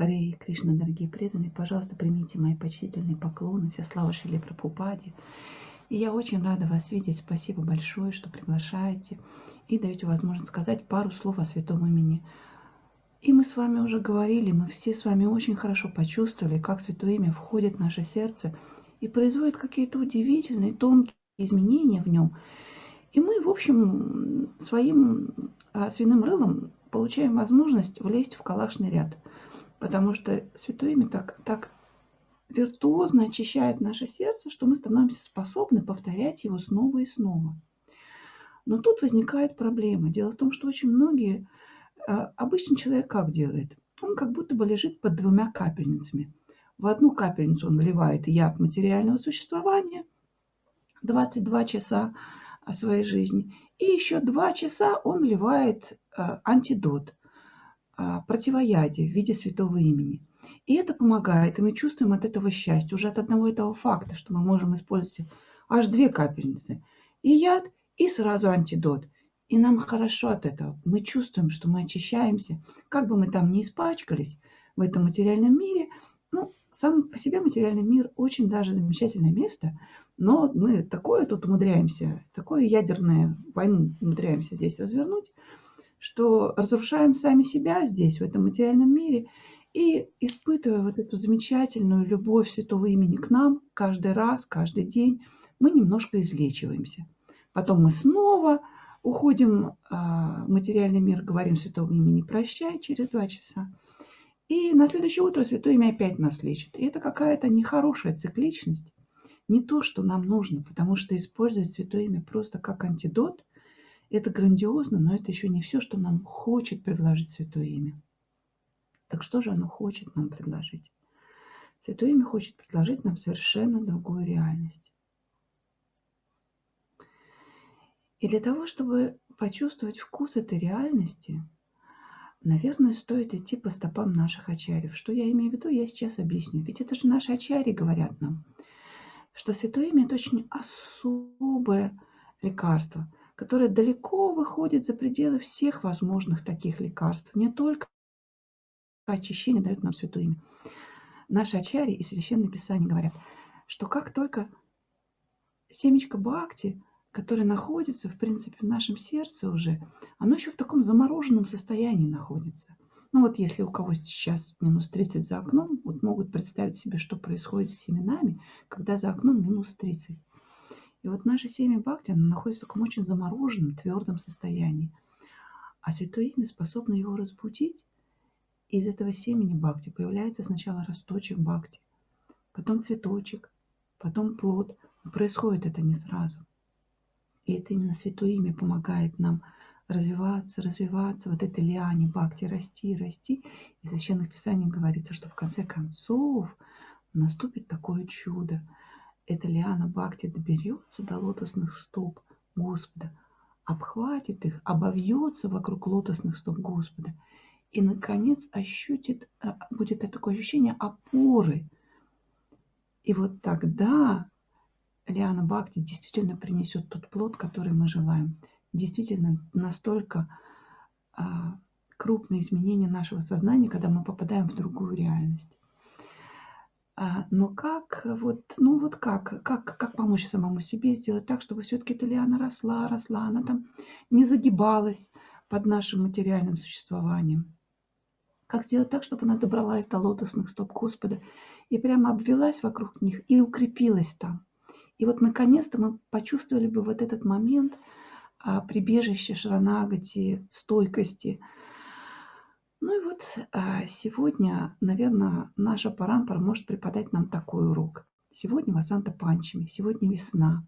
Харе Кришна, дорогие преданные, пожалуйста, примите мои почтительные поклоны. Вся слава Шили Прабхупаде. И я очень рада вас видеть. Спасибо большое, что приглашаете и даете возможность сказать пару слов о святом имени. И мы с вами уже говорили, мы все с вами очень хорошо почувствовали, как святое имя входит в наше сердце и производит какие-то удивительные, тонкие изменения в нем. И мы, в общем, своим а, свиным рылом получаем возможность влезть в калашный ряд. Потому что Святое Имя так, так виртуозно очищает наше сердце, что мы становимся способны повторять его снова и снова. Но тут возникает проблема. Дело в том, что очень многие... А, обычный человек как делает? Он как будто бы лежит под двумя капельницами. В одну капельницу он вливает яд материального существования, 22 часа своей жизни, и еще 2 часа он вливает а, антидот, противоядие в виде святого имени. И это помогает, и мы чувствуем от этого счастье, уже от одного этого факта, что мы можем использовать аж две капельницы. И яд, и сразу антидот. И нам хорошо от этого. Мы чувствуем, что мы очищаемся. Как бы мы там ни испачкались в этом материальном мире, ну, сам по себе материальный мир очень даже замечательное место, но мы такое тут умудряемся, такое ядерное войну умудряемся здесь развернуть, что разрушаем сами себя здесь, в этом материальном мире, и испытывая вот эту замечательную любовь святого имени к нам каждый раз, каждый день, мы немножко излечиваемся. Потом мы снова уходим а, в материальный мир, говорим святого имени «прощай» через два часа. И на следующее утро святое имя опять нас лечит. И это какая-то нехорошая цикличность, не то, что нам нужно, потому что использовать святое имя просто как антидот – это грандиозно, но это еще не все, что нам хочет предложить Святое Имя. Так что же оно хочет нам предложить? Святое Имя хочет предложить нам совершенно другую реальность. И для того, чтобы почувствовать вкус этой реальности, наверное, стоит идти по стопам наших ачарьев. Что я имею в виду, я сейчас объясню. Ведь это же наши ачарьи говорят нам, что Святое Имя – это очень особое лекарство – которое далеко выходит за пределы всех возможных таких лекарств. Не только очищение дает нам святое имя. Наши ачари и священные писания говорят, что как только семечко бхакти, которое находится, в принципе, в нашем сердце уже, оно еще в таком замороженном состоянии находится. Ну вот если у кого сейчас минус 30 за окном, вот могут представить себе, что происходит с семенами, когда за окном минус 30. И вот наше семя бхакти, оно находится в таком очень замороженном, твердом состоянии. А святое имя способно его разбудить. Из этого семени бхакти появляется сначала росточек бхакти, потом цветочек, потом плод. Происходит это не сразу. И это именно святое имя помогает нам развиваться, развиваться, вот этой лиане бхакти, расти, расти. И в священных писаниях говорится, что в конце концов наступит такое чудо – эта лиана Бхакти доберется до лотосных стоп Господа, обхватит их, обовьется вокруг лотосных стоп Господа и, наконец, ощутит, э, будет такое ощущение опоры. И вот тогда Лиана Бхакти действительно принесет тот плод, который мы желаем. Действительно, настолько а, крупные изменения нашего сознания, когда мы попадаем в другую реальность. А, но как, вот, ну вот как, как, как помочь самому себе сделать так, чтобы все-таки эта лиана росла, росла, она там не загибалась под нашим материальным существованием. Как сделать так, чтобы она добралась до лотосных стоп Господа и прямо обвелась вокруг них и укрепилась там. И вот наконец-то мы почувствовали бы вот этот момент а, прибежища Шаранагати, стойкости – ну и вот а, сегодня, наверное, наша парампара может преподать нам такой урок. Сегодня Васанта Панчами, сегодня весна.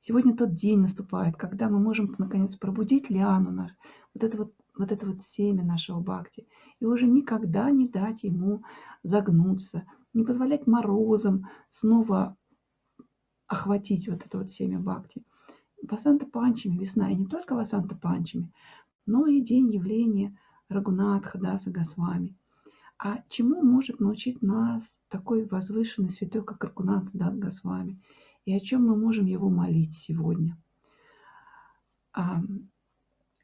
Сегодня тот день наступает, когда мы можем наконец пробудить лиану, наш, вот это вот, вот это вот семя нашего бхакти, и уже никогда не дать ему загнуться, не позволять морозам снова охватить вот это вот семя бхакти. Васанта Панчами, весна, и не только Васанта Панчами, но и день явления Рагунатха Даса Госвами. А чему может научить нас такой возвышенный святой, как Рагунатха Дас Госвами? И о чем мы можем его молить сегодня? А,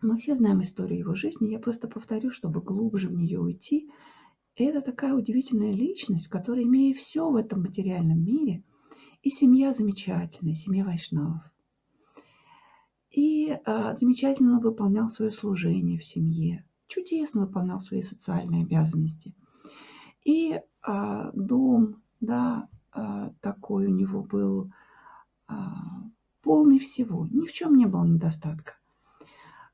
мы все знаем историю его жизни. Я просто повторю, чтобы глубже в нее уйти. Это такая удивительная личность, которая, имея все в этом материальном мире, и семья замечательная, семья Вайшнавов. И а, замечательно выполнял свое служение в семье, чудесно выполнял свои социальные обязанности. И а, дом, да, а, такой у него был а, полный всего, ни в чем не было недостатка.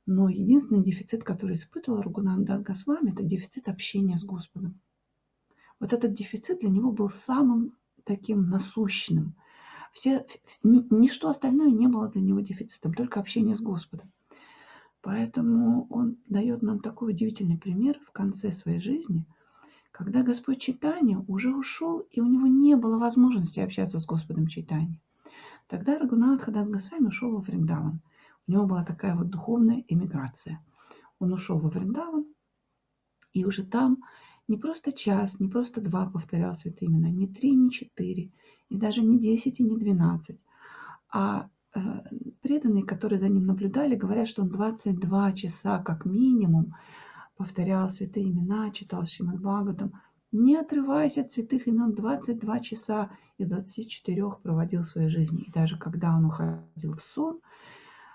Но единственный дефицит, который испытывал Рагунанда Госвами, это дефицит общения с Господом. Вот этот дефицит для него был самым таким насущным. Все, ни, ничто остальное не было для него дефицитом, только общение с Господом. Поэтому он дает нам такой удивительный пример в конце своей жизни, когда Господь Читания уже ушел, и у него не было возможности общаться с Господом Читания. Тогда Рагунат Хадат Госвами ушел во Вриндаван – у него была такая вот духовная эмиграция. Он ушел во Вриндаван, и уже там не просто час, не просто два повторял святые имена, не три, не четыре, и даже не десять и не двенадцать, а преданные, которые за ним наблюдали, говорят, что он 22 часа как минимум повторял святые имена, читал Шримад Бхагаватам, не отрываясь от святых имен, 22 часа из 24 проводил своей жизни. И даже когда он уходил в сон,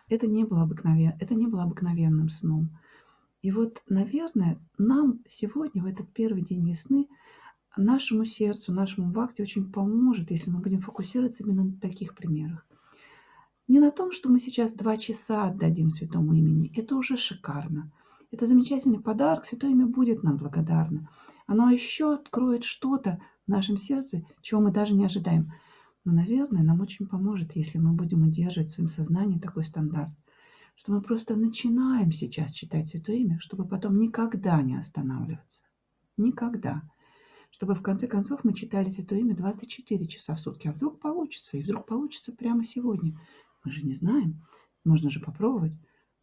это не было, обыкновен... это не было обыкновенным сном. И вот, наверное, нам сегодня, в этот первый день весны, нашему сердцу, нашему бхакти очень поможет, если мы будем фокусироваться именно на таких примерах. Не на том, что мы сейчас два часа отдадим святому имени. Это уже шикарно. Это замечательный подарок. Святое имя будет нам благодарно. Оно еще откроет что-то в нашем сердце, чего мы даже не ожидаем. Но, наверное, нам очень поможет, если мы будем удерживать в своем сознании такой стандарт, что мы просто начинаем сейчас читать Святое Имя, чтобы потом никогда не останавливаться. Никогда. Чтобы в конце концов мы читали Святое Имя 24 часа в сутки. А вдруг получится? И вдруг получится прямо сегодня. Мы же не знаем. Можно же попробовать.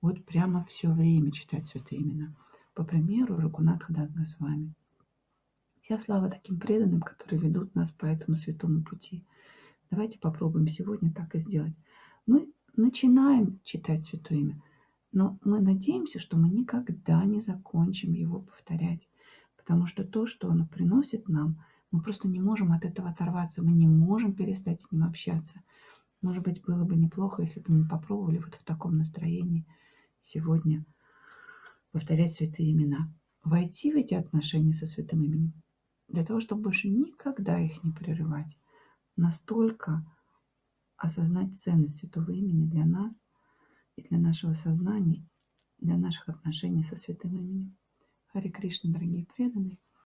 Вот прямо все время читать Святые Имена. По примеру Рагунат Хадазга с вами. Вся слава таким преданным, которые ведут нас по этому святому пути – Давайте попробуем сегодня так и сделать. Мы начинаем читать Святое Имя, но мы надеемся, что мы никогда не закончим его повторять, потому что то, что оно приносит нам, мы просто не можем от этого оторваться, мы не можем перестать с ним общаться. Может быть, было бы неплохо, если бы мы попробовали вот в таком настроении сегодня повторять святые имена, войти в эти отношения со святым именем, для того, чтобы больше никогда их не прерывать настолько осознать ценность святого имени для нас и для нашего сознания, для наших отношений со святым именем. Хари Кришна, дорогие преданные.